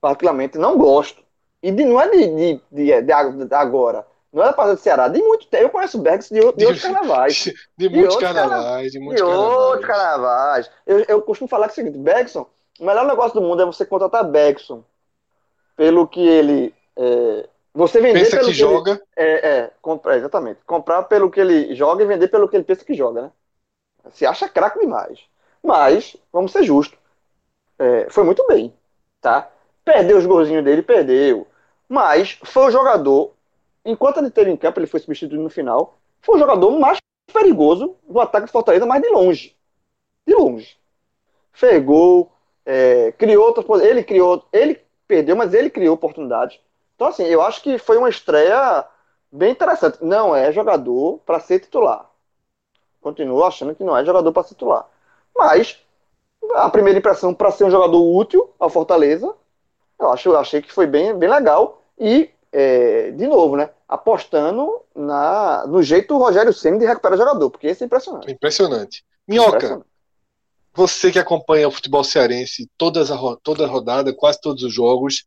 particularmente, não gosto. E de, não é de, de, de, de agora. Não é da parte do Ceará. De muito tempo. Eu conheço o Bergs de, de, outros carnavais. De, muitos carnavais. De, muitos outros carnavais. Eu, eu costumo falar que é o seguinte: Bergson, o melhor negócio do mundo é você contratar Bergson pelo que ele. É, você vender pensa pelo que, que joga. Ele, é, é, comprar, exatamente. Comprar pelo que ele joga e vender pelo que ele pensa que joga, né? Se acha craque demais. Mas, vamos ser justos. É, foi muito bem. Tá? Perdeu os golzinhos dele, perdeu. Mas foi o jogador, enquanto ele teve em campo, ele foi substituído no final, foi o jogador mais perigoso do ataque do Fortaleza, mas de longe. De longe. Fez gol, é, criou outras Ele criou, ele perdeu, mas ele criou oportunidades. Então, assim, eu acho que foi uma estreia bem interessante. Não é jogador para ser titular. Continuo achando que não é jogador para ser titular. Mas a primeira impressão para ser um jogador útil ao Fortaleza, eu acho, eu achei que foi bem, bem legal. E, é, de novo, né? Apostando na, no jeito do Rogério Senna de recuperar jogador, porque esse é impressionante. Impressionante. Minhoca, impressionante. você que acompanha o futebol cearense todas a, toda a rodada, quase todos os jogos,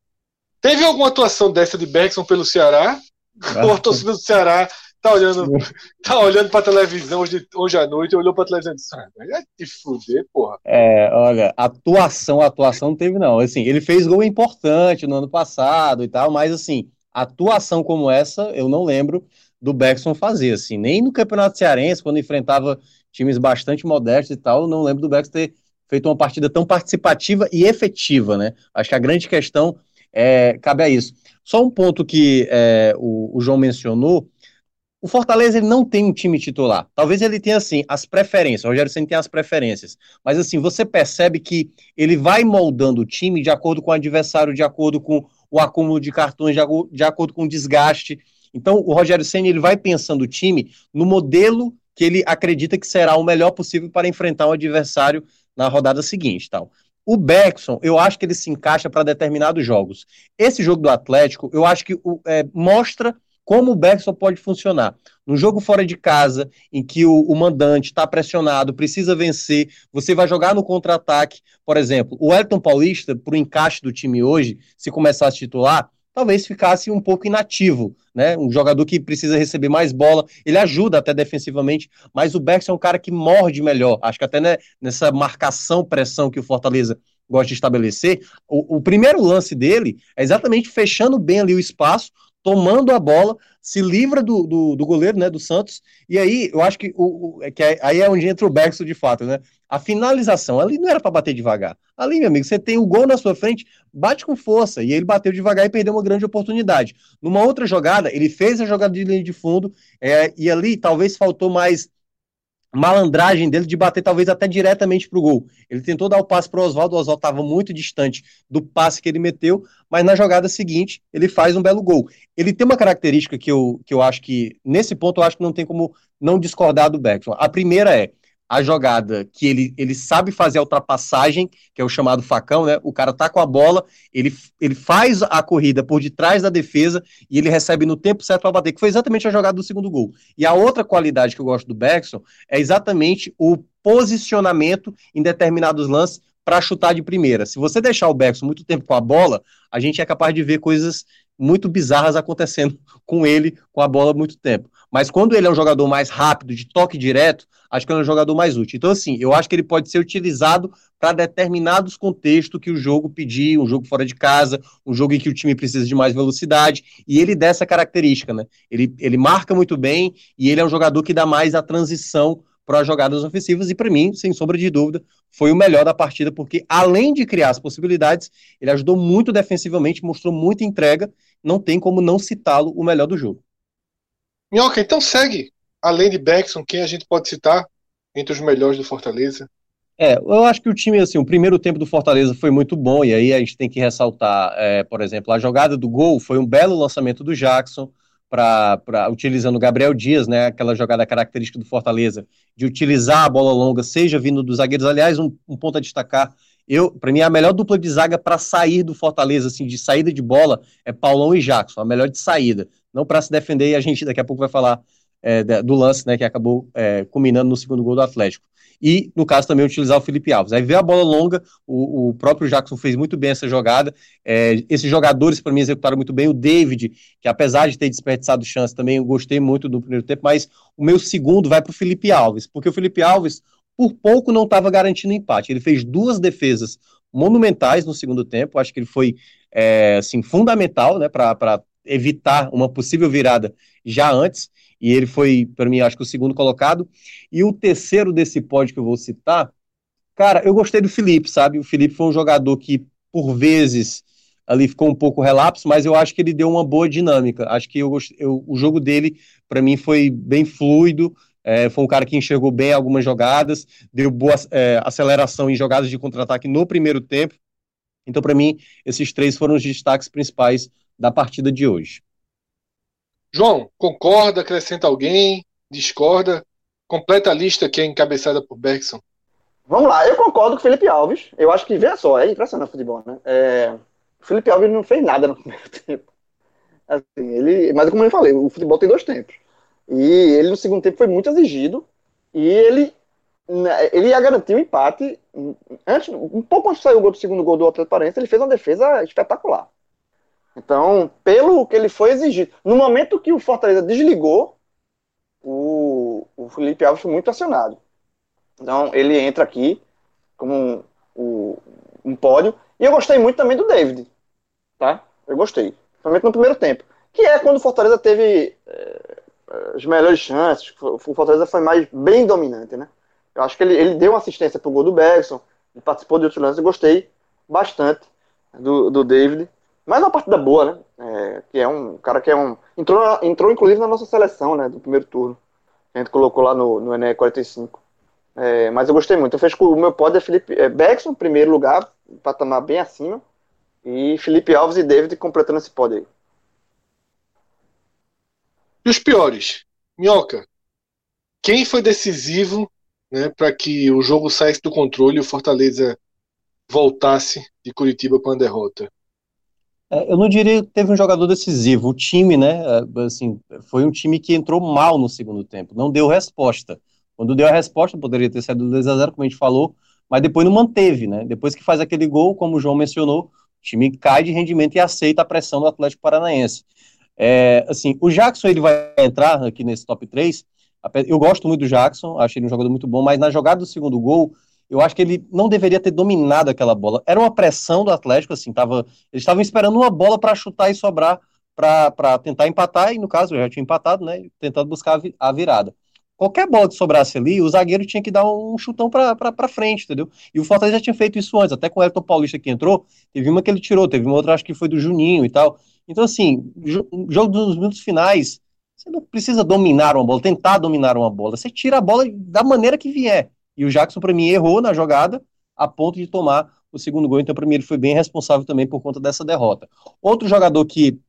teve alguma atuação dessa de Bergson pelo Ceará? Ah. Ou a torcida do Ceará tá olhando, tá olhando pra televisão hoje, hoje à noite, olhou pra televisão e disse, ah, vai te fuder, porra. É, olha, atuação, atuação não teve não, assim, ele fez gol importante no ano passado e tal, mas assim, atuação como essa, eu não lembro do Beckson fazer, assim, nem no Campeonato Cearense, quando enfrentava times bastante modestos e tal, não lembro do Beckson ter feito uma partida tão participativa e efetiva, né, acho que a grande questão é, cabe a isso. Só um ponto que é, o, o João mencionou, o Fortaleza ele não tem um time titular. Talvez ele tenha assim as preferências. O Rogério Senna tem as preferências, mas assim você percebe que ele vai moldando o time de acordo com o adversário, de acordo com o acúmulo de cartões, de, acordo com o desgaste. Então o Rogério Senna ele vai pensando o time no modelo que ele acredita que será o melhor possível para enfrentar o adversário na rodada seguinte, tal. O Beckson, eu acho que ele se encaixa para determinados jogos. Esse jogo do Atlético, eu acho que é, mostra como o Bergson pode funcionar. Num jogo fora de casa, em que o, o mandante está pressionado, precisa vencer, você vai jogar no contra-ataque. Por exemplo, o Elton Paulista, para o encaixe do time hoje, se começasse titular, talvez ficasse um pouco inativo, né? Um jogador que precisa receber mais bola, ele ajuda até defensivamente, mas o Bergson é um cara que morde melhor. Acho que até né, nessa marcação, pressão que o Fortaleza gosta de estabelecer, o, o primeiro lance dele é exatamente fechando bem ali o espaço, tomando a bola, se livra do, do, do, goleiro, né, do Santos, e aí eu acho que, o, o é que aí é onde entra o Bergson de fato, né, a finalização, ali não era para bater devagar, ali, meu amigo, você tem o gol na sua frente, bate com força, e ele bateu devagar e perdeu uma grande oportunidade. Numa outra jogada, ele fez a jogada de linha de fundo, é, e ali talvez faltou mais malandragem dele de bater talvez até diretamente para o gol. Ele tentou dar o passe para o Oswaldo, o Oswaldo estava muito distante do passe que ele meteu, mas na jogada seguinte ele faz um belo gol. Ele tem uma característica que eu, que eu acho que, nesse ponto, eu acho que não tem como não discordar do Beckson. A primeira é, a jogada que ele, ele sabe fazer a ultrapassagem, que é o chamado facão, né? O cara tá com a bola, ele, ele faz a corrida por detrás da defesa e ele recebe no tempo certo para bater, que foi exatamente a jogada do segundo gol. E a outra qualidade que eu gosto do Beckson é exatamente o posicionamento em determinados lances para chutar de primeira. Se você deixar o Beckson muito tempo com a bola, a gente é capaz de ver coisas muito bizarras acontecendo com ele com a bola muito tempo. Mas quando ele é um jogador mais rápido, de toque direto, acho que ele é um jogador mais útil. Então, assim, eu acho que ele pode ser utilizado para determinados contextos que o jogo pedir, um jogo fora de casa, um jogo em que o time precisa de mais velocidade, e ele dessa característica, né? Ele, ele marca muito bem e ele é um jogador que dá mais a transição para as jogadas ofensivas, e para mim, sem sombra de dúvida, foi o melhor da partida, porque além de criar as possibilidades, ele ajudou muito defensivamente, mostrou muita entrega, não tem como não citá-lo o melhor do jogo. Minhoca, então segue. Além de Beckson, quem a gente pode citar entre os melhores do Fortaleza? É, eu acho que o time, assim, o primeiro tempo do Fortaleza foi muito bom, e aí a gente tem que ressaltar, é, por exemplo, a jogada do gol foi um belo lançamento do Jackson, para utilizando o Gabriel Dias, né, aquela jogada característica do Fortaleza, de utilizar a bola longa, seja vindo dos zagueiros. Aliás, um, um ponto a destacar, eu, para mim, a melhor dupla de zaga para sair do Fortaleza, assim, de saída de bola, é Paulão e Jackson, a melhor de saída não para se defender, e a gente daqui a pouco vai falar é, do lance, né, que acabou é, culminando no segundo gol do Atlético. E, no caso, também utilizar o Felipe Alves. Aí veio a bola longa, o, o próprio Jackson fez muito bem essa jogada. É, esses jogadores, para mim, executaram muito bem. O David, que apesar de ter desperdiçado chance, também eu gostei muito do primeiro tempo, mas o meu segundo vai para o Felipe Alves, porque o Felipe Alves, por pouco, não estava garantindo empate. Ele fez duas defesas monumentais no segundo tempo, acho que ele foi é, assim, fundamental né, para evitar uma possível virada já antes, e ele foi, para mim, acho que o segundo colocado. E o terceiro desse pódio que eu vou citar, cara, eu gostei do Felipe, sabe? O Felipe foi um jogador que, por vezes, ali ficou um pouco relapso, mas eu acho que ele deu uma boa dinâmica. Acho que eu, eu o jogo dele, para mim, foi bem fluido. É, foi um cara que enxergou bem algumas jogadas, deu boa é, aceleração em jogadas de contra-ataque no primeiro tempo. Então, para mim, esses três foram os destaques principais da partida de hoje. João, concorda, acrescenta alguém, discorda? Completa a lista que é encabeçada por Bergson. Vamos lá, eu concordo com o Felipe Alves. Eu acho que, veja só, é impressionante o futebol, né? É, o Felipe Alves não fez nada no primeiro tempo. Assim, ele, mas como eu falei, o futebol tem dois tempos. E ele no segundo tempo foi muito exigido. E ele, né, ele ia garantir o empate. Antes, um pouco antes de sair o gol do segundo gol do Atlético Paranaense, ele fez uma defesa espetacular. Então, pelo que ele foi exigido. No momento que o Fortaleza desligou, o, o Felipe Alves foi muito acionado. Então, ele entra aqui como um, um pódio. E eu gostei muito também do David. Tá? Eu gostei. Principalmente no primeiro tempo. Que é quando o Fortaleza teve é, as melhores chances. O Fortaleza foi mais bem dominante, né? Eu acho que ele, ele deu uma assistência pro gol do Bergson. Ele participou de outros lances. Eu gostei bastante do, do David. Mas é uma partida boa, né? É, que é um cara que é um. Entrou, entrou inclusive na nossa seleção, né? Do primeiro turno. A gente colocou lá no, no ENE 45. É, mas eu gostei muito. Eu fecho com o meu pódio é Felipe é, Beckson, primeiro lugar, patamar bem acima. E Felipe Alves e David completando esse pódio aí. E os piores? Minhoca, quem foi decisivo né, para que o jogo saísse do controle e o Fortaleza voltasse de Curitiba com a derrota? É, eu não diria que teve um jogador decisivo. O time, né, é, assim, foi um time que entrou mal no segundo tempo, não deu resposta. Quando deu a resposta, poderia ter sido 2 a 0 como a gente falou, mas depois não manteve, né? Depois que faz aquele gol, como o João mencionou, o time cai de rendimento e aceita a pressão do Atlético Paranaense. É, assim, o Jackson ele vai entrar aqui nesse top 3. Eu gosto muito do Jackson, achei ele um jogador muito bom, mas na jogada do segundo gol, eu acho que ele não deveria ter dominado aquela bola. Era uma pressão do Atlético, assim, tava, eles estavam esperando uma bola para chutar e sobrar para tentar empatar, e no caso já tinha empatado, né? Tentando buscar a virada. Qualquer bola que sobrasse ali, o zagueiro tinha que dar um chutão para frente, entendeu? E o Fortaleza já tinha feito isso antes, até com o Elton Paulista que entrou, teve uma que ele tirou, teve uma outra, acho que foi do Juninho e tal. Então, assim, jogo dos minutos finais, você não precisa dominar uma bola, tentar dominar uma bola, você tira a bola da maneira que vier. E o Jackson, para mim, errou na jogada a ponto de tomar o segundo gol. Então, para mim, ele foi bem responsável também por conta dessa derrota. Outro jogador que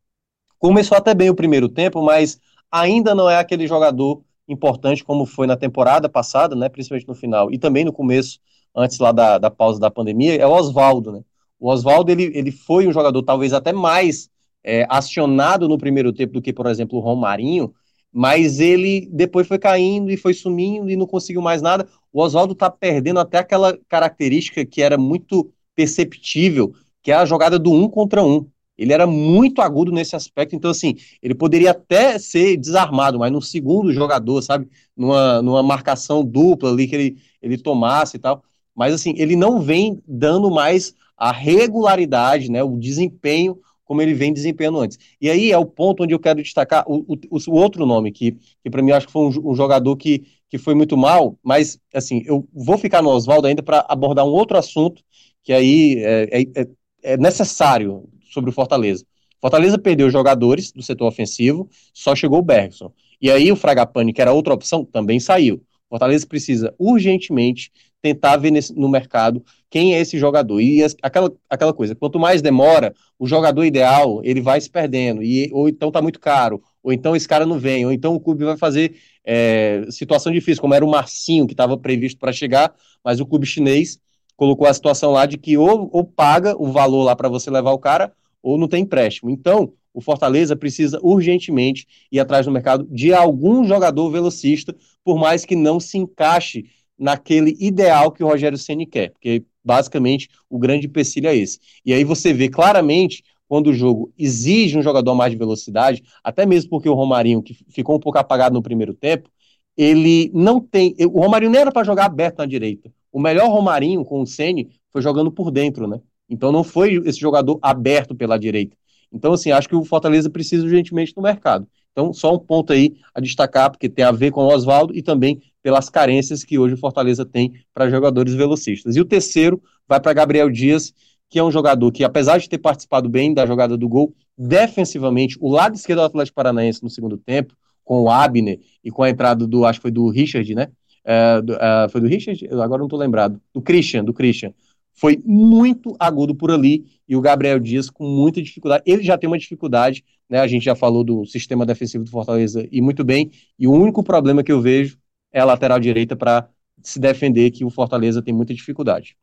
começou até bem o primeiro tempo, mas ainda não é aquele jogador importante como foi na temporada passada, né, principalmente no final, e também no começo, antes lá da, da pausa da pandemia, é o Oswaldo, né? O Oswaldo, ele, ele foi um jogador talvez até mais é, acionado no primeiro tempo do que, por exemplo, o Romarinho, mas ele depois foi caindo e foi sumindo e não conseguiu mais nada. O Oswaldo está perdendo até aquela característica que era muito perceptível, que é a jogada do um contra um. Ele era muito agudo nesse aspecto, então assim, ele poderia até ser desarmado, mas no segundo jogador, sabe, numa, numa marcação dupla ali que ele, ele tomasse e tal, mas assim, ele não vem dando mais a regularidade, né, o desempenho como ele vem desempenhando antes. E aí é o ponto onde eu quero destacar o, o, o outro nome, que, que para mim eu acho que foi um, um, jogador que, que foi muito mal, mas assim, eu vou ficar no Oswaldo ainda para abordar um outro assunto que aí é, é, é necessário sobre o Fortaleza. Fortaleza perdeu jogadores do setor ofensivo, só chegou o Bergson. E aí o Fragapane, que era outra opção, também saiu. Fortaleza precisa urgentemente tentar ver nesse, no mercado quem é esse jogador. E as, aquela, aquela coisa, quanto mais demora, o jogador ideal, ele vai se perdendo. E, ou então tá muito caro, ou então esse cara não vem, ou então o clube vai fazer é, situação difícil, como era o Marcinho, que estava previsto para chegar, mas o clube chinês colocou a situação lá de que ou, ou paga o valor lá para você levar o cara, ou não tem empréstimo. Então, o Fortaleza precisa urgentemente ir atrás no mercado de algum jogador velocista, por mais que não se encaixe naquele ideal que o Rogério Ceni quer, porque basicamente o grande empecilho é esse. E aí você vê claramente quando o jogo exige um jogador mais de velocidade, até mesmo porque o Romarinho, que ficou um pouco apagado no primeiro tempo, ele não tem. O Romarinho nem era para jogar aberto na direita. O melhor Romarinho com o Ceni foi jogando por dentro, né? Então não foi esse jogador aberto pela direita. Então, assim, acho que o Fortaleza precisa urgentemente no mercado. Então, só um ponto aí a destacar, porque tem a ver com o Oswaldo e também pelas carências que hoje o Fortaleza tem para jogadores velocistas. E o terceiro vai para Gabriel Dias, que é um jogador que, apesar de ter participado bem da jogada do gol, defensivamente, o lado esquerdo do Atlético Paranaense no segundo tempo, com o Abner e com a entrada do, acho que foi do Richard, né? É, do, é, foi do Richard? Agora não estou lembrado. Do Christian, do Christian foi muito agudo por ali e o Gabriel Dias com muita dificuldade. Ele já tem uma dificuldade, né? A gente já falou do sistema defensivo do Fortaleza e muito bem. E o único problema que eu vejo é a lateral direita para se defender, que o Fortaleza tem muita dificuldade.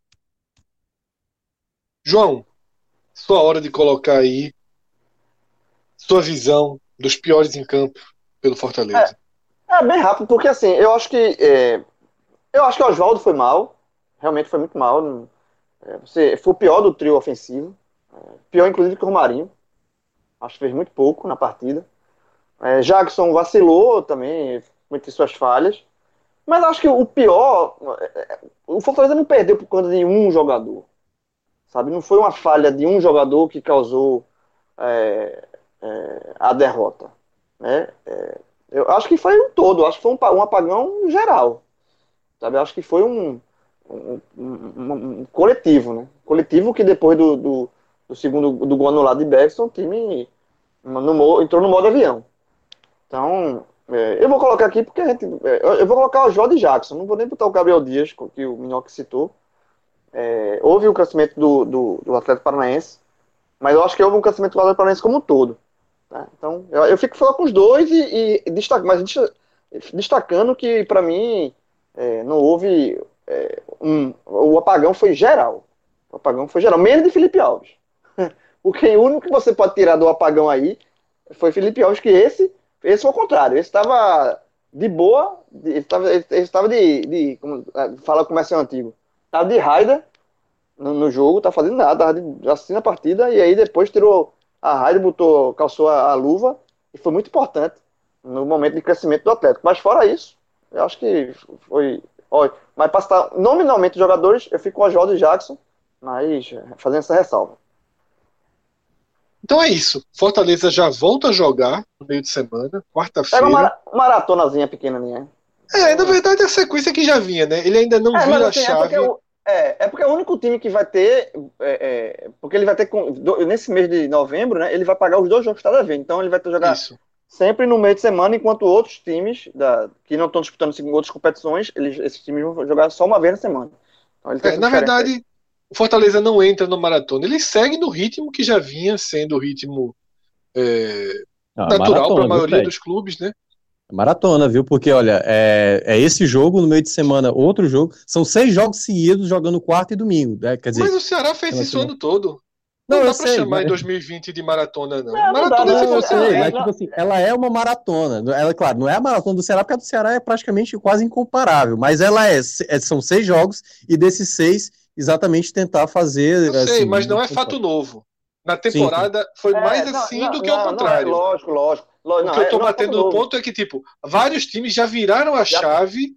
João, sua hora de colocar aí sua visão dos piores em campo pelo Fortaleza. É, é bem rápido, porque assim, eu acho que é, eu acho que o Oswaldo foi mal, realmente foi muito mal. É, você foi o pior do trio ofensivo. É, pior, inclusive, que o Romarinho. Acho que fez muito pouco na partida. É, Jackson vacilou também, entre suas falhas. Mas acho que o pior. É, o Fortaleza não perdeu por conta de um jogador. Sabe? Não foi uma falha de um jogador que causou é, é, a derrota. Né? eu acho que foi um todo. Acho que foi um, um apagão geral. Sabe? Acho que foi um um, um, coletivo, né? Coletivo que depois do, do, do segundo do gol anulado de Beckson, o time no, entrou no modo avião. Então, é, eu vou colocar aqui porque a gente. É, eu vou colocar o Jorge Jackson, não vou nem botar o Gabriel Dias, que o Minhoque citou. É, houve o crescimento do, do, do Atlético Paranaense, mas eu acho que houve um crescimento do Atlético Paranaense como um todo. Tá? Então, eu, eu fico falando com os dois e, e destaca, mas destacando que, para mim, é, não houve é, um, o apagão foi geral. O apagão foi geral, menos de Felipe Alves. O, o único que você pode tirar do apagão aí foi Felipe Alves, que esse, esse foi o contrário. Esse estava de boa, ele estava de, de como, é, fala comércio antigo, estava de raida no, no, jogo, tá fazendo nada, assistindo a partida, e aí depois tirou a raida, botou, calçou a, a luva, e foi muito importante no momento de crescimento do Atlético. Mas fora isso, eu acho que foi. Olha, mas para citar nominalmente os jogadores, eu fico com a Jorge Jackson, mas fazendo essa ressalva. Então é isso. Fortaleza já volta a jogar no meio de semana, quarta-feira. É uma maratonazinha pequenininha. É, na verdade é a sequência que já vinha, né? Ele ainda não é, vira assim, a é chave. É, é, é, porque é o único time que vai ter. É, é, porque ele vai ter. Nesse mês de novembro, né? Ele vai pagar os dois jogos cada vez. Então ele vai ter jogar isso. sempre no meio de semana, enquanto outros times da, que não estão disputando outras competições, eles, esses times vão jogar só uma vez na semana. Então, na verdade, o Fortaleza não entra no maratona, ele segue no ritmo que já vinha sendo o ritmo é, ah, natural para a maioria dos clubes, né? Maratona, viu? Porque, olha, é, é, esse jogo no meio de semana, outro jogo. São seis jogos seguidos jogando quarta e domingo. Né? Quer dizer, mas o Ceará fez isso o ano todo. Não, não dá pra sei, chamar mas... em 2020 de maratona, não. não maratona não, não, sei, mas, tipo assim, ela é uma maratona. Ela, claro, não é a maratona do Ceará, porque a do Ceará é praticamente quase incomparável. Mas ela é, é são seis jogos, e desses seis, exatamente tentar fazer. Eu sei, assim, mas não é fato novo. Na temporada sim, sim. foi é, mais assim não, do que ao contrário. Não, é, lógico, lógico. o que eu tô é, batendo no ponto é que, tipo, vários times já viraram a já... chave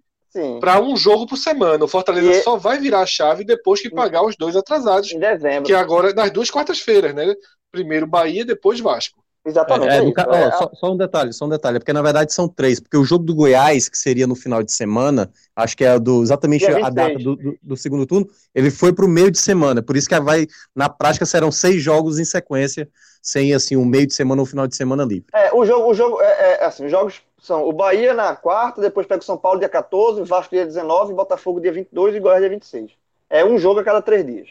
para um jogo por semana. O Fortaleza e... só vai virar a chave depois que pagar os dois atrasados. Em dezembro. Que agora, nas duas quartas-feiras, né? Primeiro Bahia, depois Vasco. Exatamente. É, é, ó, é, só, só, um detalhe, só um detalhe, porque na verdade são três, porque o jogo do Goiás, que seria no final de semana, acho que é do, exatamente a data do, do, do, segundo turno, ele foi para o meio de semana, por isso que vai, na prática serão seis jogos em sequência, sem assim um meio de semana ou um final de semana livre. É, o jogo, o jogo é, é, assim, os jogos são o Bahia na quarta, depois pega o São Paulo dia 14, Vasco dia 19, Botafogo dia 22 e Goiás dia 26. É um jogo a cada três dias.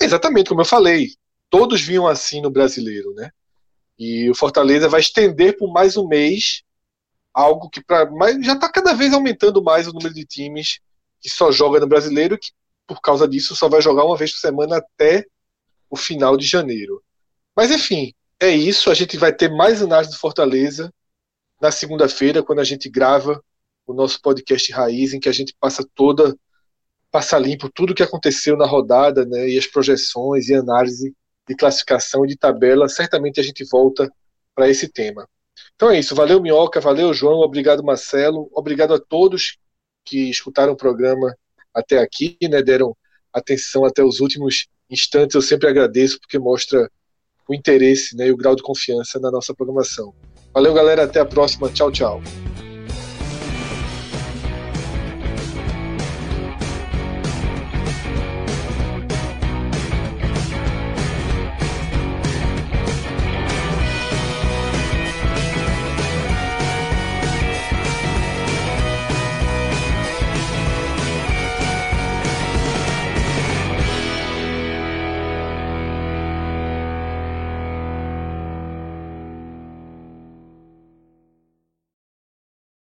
Exatamente, como eu falei, todos vinham assim no brasileiro, né? E o Fortaleza vai estender por mais um mês algo que para já está cada vez aumentando mais o número de times que só joga no brasileiro que por causa disso só vai jogar uma vez por semana até o final de janeiro. Mas enfim, é isso. A gente vai ter mais análise do Fortaleza na segunda-feira, quando a gente grava o nosso podcast Raiz, em que a gente passa toda, passa limpo tudo o que aconteceu na rodada, né, e as projeções e análise de classificação e de tabela, certamente a gente volta para esse tema. Então é isso, valeu Minhoca, valeu João, obrigado Marcelo, obrigado a todos que escutaram o programa até aqui, né, deram atenção até os últimos instantes, eu sempre agradeço porque mostra o interesse né, e o grau de confiança na nossa programação. Valeu galera, até a próxima, tchau, tchau.